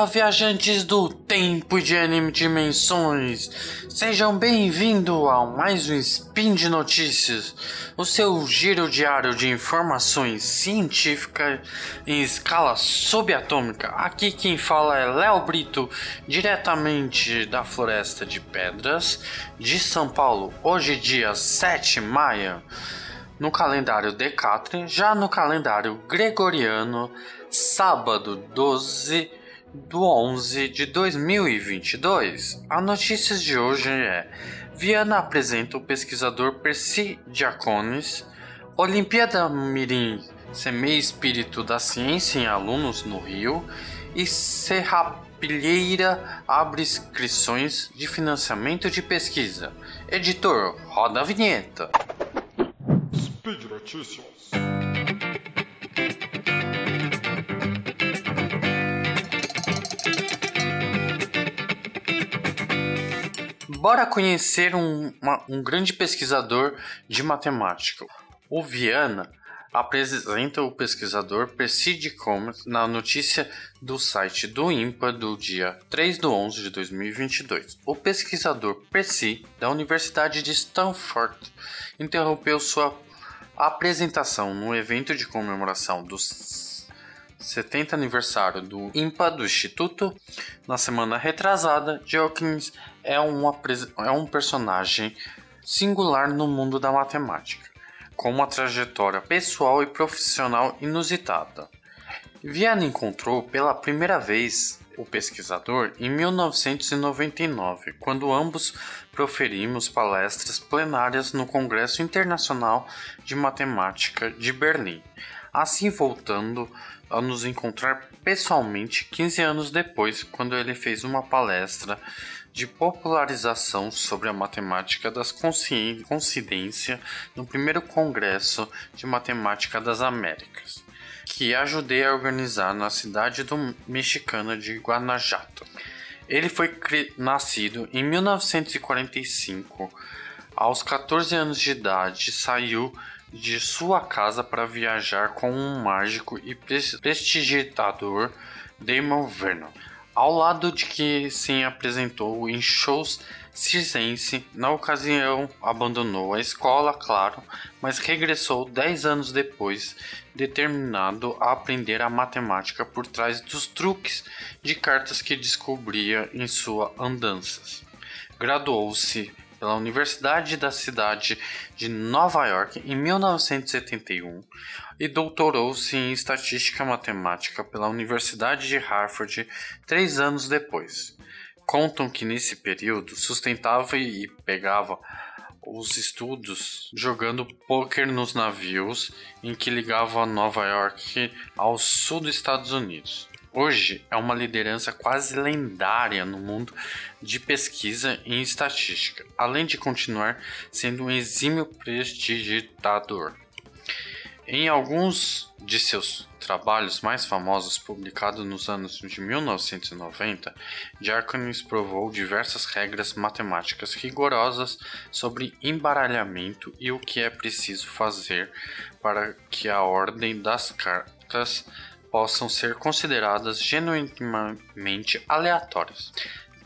dia, viajantes do tempo e de anime dimensões! Sejam bem-vindos a mais um Spin de Notícias, o seu giro diário de informações científicas em escala subatômica. Aqui quem fala é Léo Brito, diretamente da Floresta de Pedras de São Paulo. Hoje, dia 7 de maio, no calendário Decathlon, já no calendário Gregoriano, sábado 12 do 11 de 2022. A notícia de hoje é: Viana apresenta o pesquisador Percy Diaconis, Olimpíada Mirim semeia espírito da ciência em alunos no Rio e Serrapilheira abre inscrições de financiamento de pesquisa. Editor, roda a vinheta. Speed Notícias. Bora conhecer um, uma, um grande pesquisador de matemática. O Viana apresenta o pesquisador Percy de Comas na notícia do site do IMPA do dia 3 de 11 de 2022. O pesquisador Percy, da Universidade de Stanford, interrompeu sua apresentação no evento de comemoração dos 70 aniversário do IMPA do Instituto. Na semana retrasada, Dawkins é um, é um personagem singular no mundo da matemática, com uma trajetória pessoal e profissional inusitada. Viana encontrou pela primeira vez o pesquisador em 1999, quando ambos proferimos palestras plenárias no Congresso Internacional de Matemática de Berlim. Assim, voltando a nos encontrar pessoalmente 15 anos depois, quando ele fez uma palestra de popularização sobre a matemática das coincidências no primeiro Congresso de Matemática das Américas, que ajudei a organizar na cidade do mexicana de Guanajuato. Ele foi nascido em 1945. Aos 14 anos de idade, saiu de sua casa para viajar com um mágico e prestigiador Damon Vernon, ao lado de que se apresentou em shows circense. Na ocasião, abandonou a escola, claro, mas regressou dez anos depois, determinado a aprender a matemática por trás dos truques de cartas que descobria em suas andanças. Graduou-se pela Universidade da cidade de Nova York em 1971 e doutorou-se em estatística matemática pela Universidade de Harvard três anos depois. Contam que nesse período sustentava e pegava os estudos jogando poker nos navios em que ligavam Nova York ao sul dos Estados Unidos. Hoje é uma liderança quase lendária no mundo de pesquisa em estatística, além de continuar sendo um exímio prestidigitador. Em alguns de seus trabalhos mais famosos, publicados nos anos de 1990, Diáconis provou diversas regras matemáticas rigorosas sobre embaralhamento e o que é preciso fazer para que a ordem das cartas possam ser consideradas genuinamente aleatórias.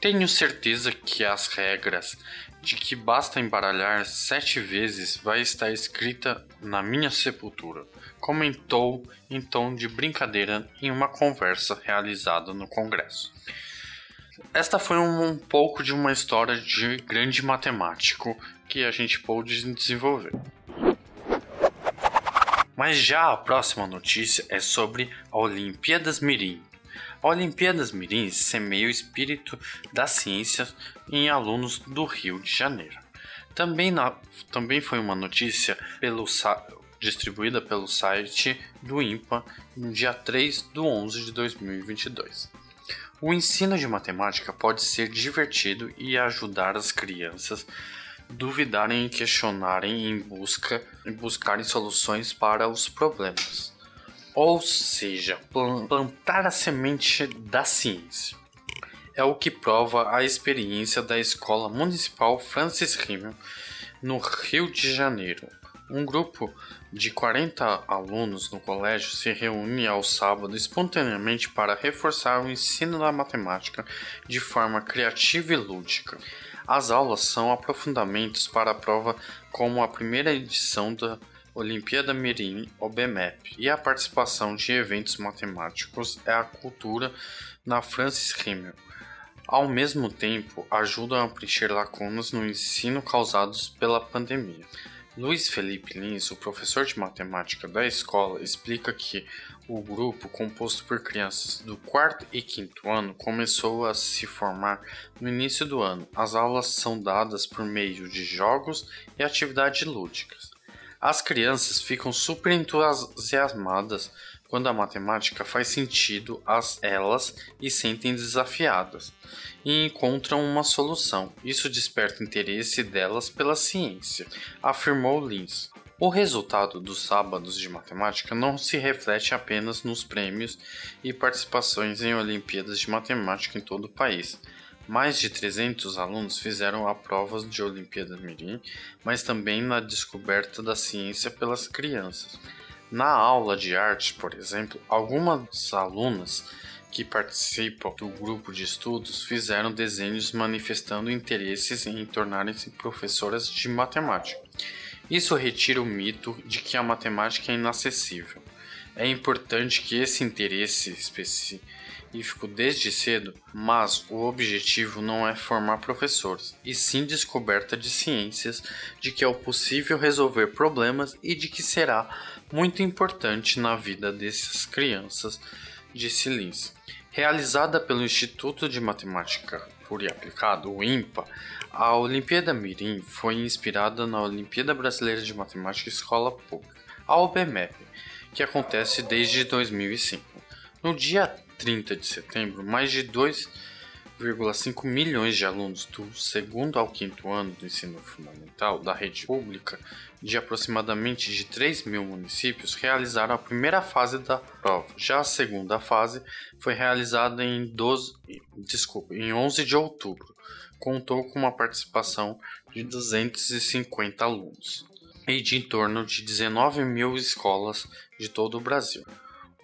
Tenho certeza que as regras de que basta embaralhar sete vezes vai estar escrita na minha sepultura, comentou em tom de brincadeira em uma conversa realizada no Congresso. Esta foi um, um pouco de uma história de grande matemático que a gente pôde desenvolver. Mas já a próxima notícia é sobre a Olimpíadas Mirim. A Olimpíadas Mirim semeia o espírito da ciência em alunos do Rio de Janeiro. Também, na, também foi uma notícia pelo, distribuída pelo site do IMPA no dia 3 de 11 de 2022. O ensino de matemática pode ser divertido e ajudar as crianças duvidarem e questionarem em busca e buscarem soluções para os problemas. Ou seja, plantar a semente da ciência. É o que prova a experiência da Escola Municipal Francis Rimmel no Rio de Janeiro, Um grupo de 40 alunos no colégio se reúne ao sábado espontaneamente para reforçar o ensino da matemática de forma criativa e lúdica. As aulas são aprofundamentos para a prova como a primeira edição da Olimpíada Mirim OBMEP e a participação de eventos matemáticos é a cultura na Francis Rimmel. Ao mesmo tempo, ajudam a preencher lacunas no ensino causados pela pandemia. Luiz Felipe Lins, o professor de matemática da escola, explica que o grupo, composto por crianças do quarto e quinto ano, começou a se formar no início do ano. As aulas são dadas por meio de jogos e atividades lúdicas. As crianças ficam super entusiasmadas quando a matemática faz sentido a elas e sentem desafiadas e encontram uma solução. Isso desperta interesse delas pela ciência, afirmou Lins. O resultado dos sábados de matemática não se reflete apenas nos prêmios e participações em Olimpíadas de Matemática em todo o país. Mais de 300 alunos fizeram a prova de Olimpíada Mirim, mas também na descoberta da ciência pelas crianças. Na aula de arte, por exemplo, algumas alunas que participam do grupo de estudos fizeram desenhos manifestando interesses em tornarem-se professoras de matemática. Isso retira o mito de que a matemática é inacessível. É importante que esse interesse específico desde cedo, mas o objetivo não é formar professores, e sim descoberta de ciências, de que é possível resolver problemas e de que será muito importante na vida dessas crianças, disse Lins. Realizada pelo Instituto de Matemática Pura e Aplicada, o INPA, a Olimpíada Mirim foi inspirada na Olimpíada Brasileira de Matemática Escola Pública, a OBMEP, que acontece desde 2005. No dia 30 de setembro, mais de 2,5 milhões de alunos do segundo ao quinto ano do ensino fundamental da rede pública de aproximadamente de 3 mil municípios realizaram a primeira fase da prova. Já a segunda fase foi realizada em, 12, desculpa, em 11 de outubro. Contou com uma participação de 250 alunos e de em torno de 19 mil escolas de todo o Brasil.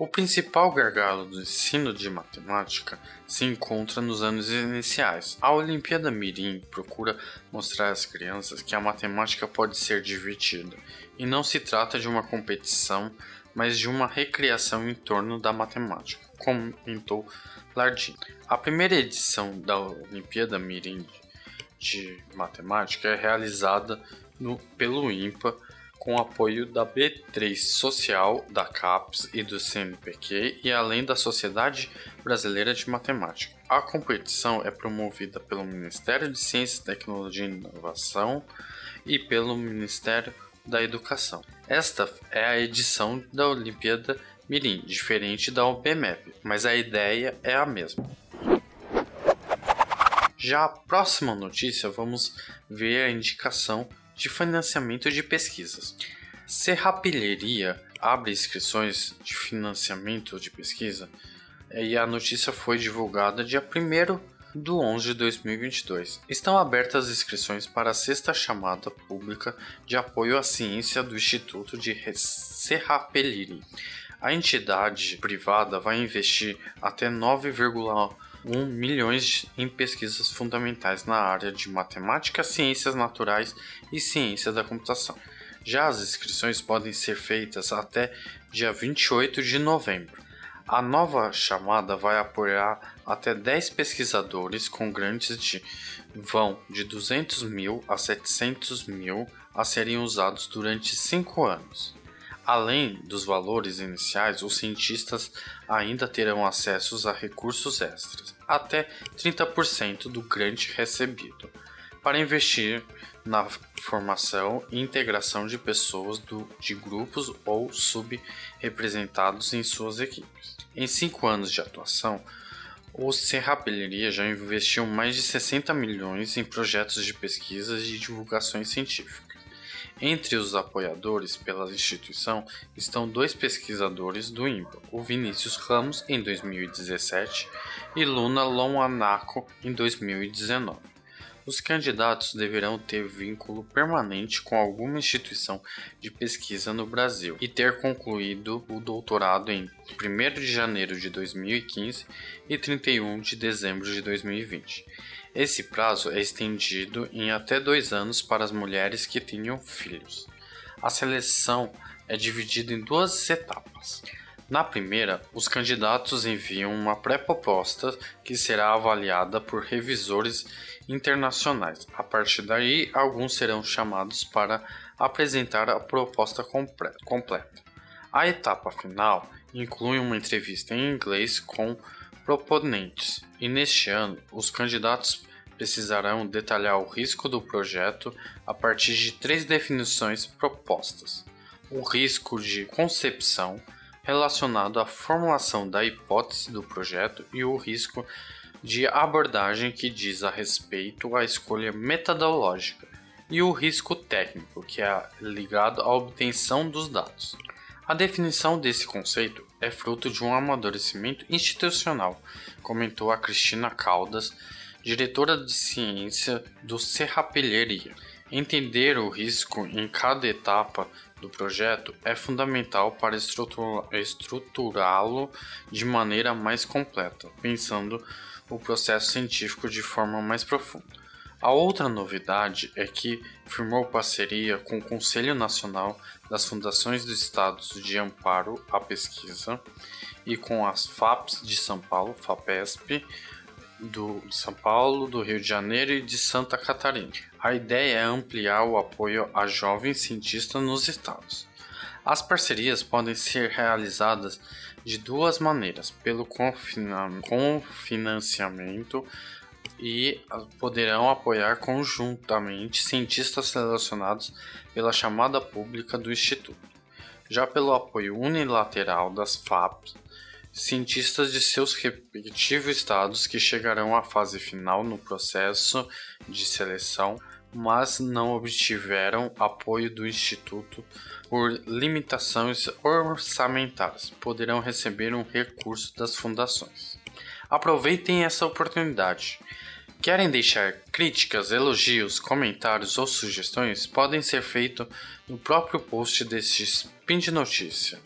O principal gargalo do ensino de matemática se encontra nos anos iniciais. A Olimpíada Mirim procura mostrar às crianças que a matemática pode ser divertida e não se trata de uma competição, mas de uma recriação em torno da matemática, comentou Lardim. A primeira edição da Olimpíada Mirim de Matemática é realizada no, pelo IMPA com apoio da B3 Social, da CAPES e do CNPq e além da Sociedade Brasileira de Matemática. A competição é promovida pelo Ministério de Ciência, Tecnologia e Inovação e pelo Ministério da Educação. Esta é a edição da Olimpíada Mirim, diferente da OBMEP, mas a ideia é a mesma. Já a próxima notícia, vamos ver a indicação de financiamento de pesquisas. Serrapilheria abre inscrições de financiamento de pesquisa e a notícia foi divulgada dia 1 do 11 de 2022. Estão abertas as inscrições para a sexta chamada pública de apoio à ciência do Instituto de Serrapilheria. A entidade privada vai investir até 9,1 1 milhões em pesquisas fundamentais na área de matemática, ciências naturais e ciência da computação. Já as inscrições podem ser feitas até dia 28 de novembro. A nova chamada vai apoiar até 10 pesquisadores com grandes de vão de 200 mil a 700 mil a serem usados durante 5 anos. Além dos valores iniciais, os cientistas ainda terão acesso a recursos extras, até 30% do grande recebido, para investir na formação e integração de pessoas do, de grupos ou subrepresentados em suas equipes. Em cinco anos de atuação, o Serrapilheria já investiu mais de 60 milhões em projetos de pesquisa e divulgações científicas. Entre os apoiadores pela instituição estão dois pesquisadores do INPA, o Vinícius Ramos em 2017 e Luna Lonanaco em 2019. Os candidatos deverão ter vínculo permanente com alguma instituição de pesquisa no Brasil e ter concluído o doutorado em 1 de janeiro de 2015 e 31 de dezembro de 2020. Esse prazo é estendido em até dois anos para as mulheres que tenham filhos. A seleção é dividida em duas etapas. Na primeira, os candidatos enviam uma pré-proposta que será avaliada por revisores internacionais. A partir daí, alguns serão chamados para apresentar a proposta completa. A etapa final inclui uma entrevista em inglês com proponentes, e neste ano os candidatos precisarão detalhar o risco do projeto a partir de três definições propostas: o risco de concepção relacionado à formulação da hipótese do projeto e o risco de abordagem que diz a respeito à escolha metodológica e o risco técnico, que é ligado à obtenção dos dados. A definição desse conceito é fruto de um amadurecimento institucional, comentou a Cristina Caldas, diretora de ciência do Serrapilheria. Entender o risco em cada etapa do projeto é fundamental para estruturá-lo de maneira mais completa, pensando o processo científico de forma mais profunda. A outra novidade é que firmou parceria com o Conselho Nacional das Fundações dos Estados de Amparo à Pesquisa e com as FAPs de São Paulo, FAPESP, do, São Paulo, do Rio de Janeiro e de Santa Catarina. A ideia é ampliar o apoio a jovens cientistas nos estados. As parcerias podem ser realizadas de duas maneiras: pelo confinanciamento e poderão apoiar conjuntamente cientistas selecionados pela chamada pública do Instituto. Já pelo apoio unilateral das FAPs, cientistas de seus respectivos estados que chegarão à fase final no processo de seleção, mas não obtiveram apoio do Instituto por limitações orçamentárias, poderão receber um recurso das fundações. Aproveitem essa oportunidade. Querem deixar críticas, elogios, comentários ou sugestões? Podem ser feitos no próprio post deste Spin de Notícia.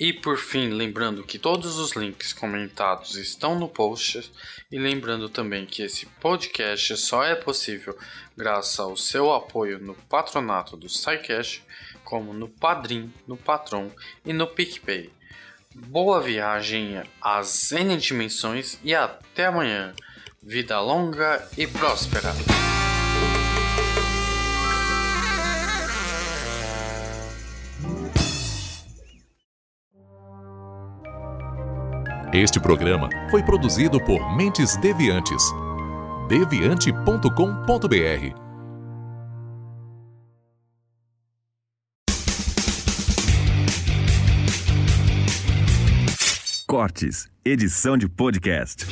E por fim, lembrando que todos os links comentados estão no post e lembrando também que esse podcast só é possível graças ao seu apoio no patronato do SciCash, como no Padrim, no Patron e no PicPay. Boa viagem às N dimensões e até amanhã. Vida longa e próspera! Este programa foi produzido por Mentes Deviantes. deviante.com.br. Cortes, edição de podcast.